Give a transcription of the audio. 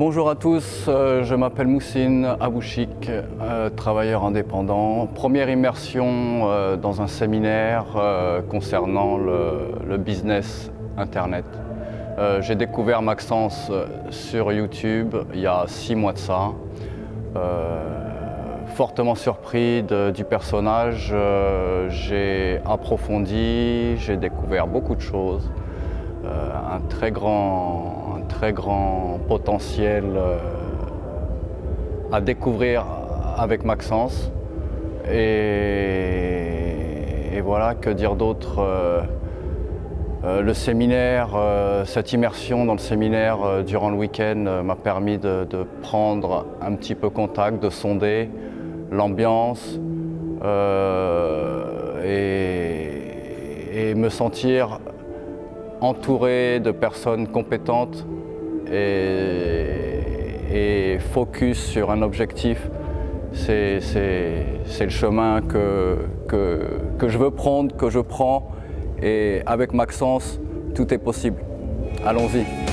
Bonjour à tous, euh, je m'appelle Moussine Abouchik, euh, travailleur indépendant. Première immersion euh, dans un séminaire concernant le, business Internet. J'ai découvert Maxence sur YouTube il y a six mois de ça. fortement surpris du personnage, j'ai approfondi, j'ai découvert beaucoup de choses. un très grand très grand potentiel euh, à découvrir avec Maxence. Et, voilà, que dire d'autre euh, euh, Le séminaire, cette immersion dans le séminaire durant le week-end m'a permis de, prendre un petit peu contact, de sonder l'ambiance et, me sentir entouré de personnes compétentes et, focus sur un objectif, c'est le chemin que, que, je veux prendre, que je prends. Et avec Maxence, tout est possible. Allons-y.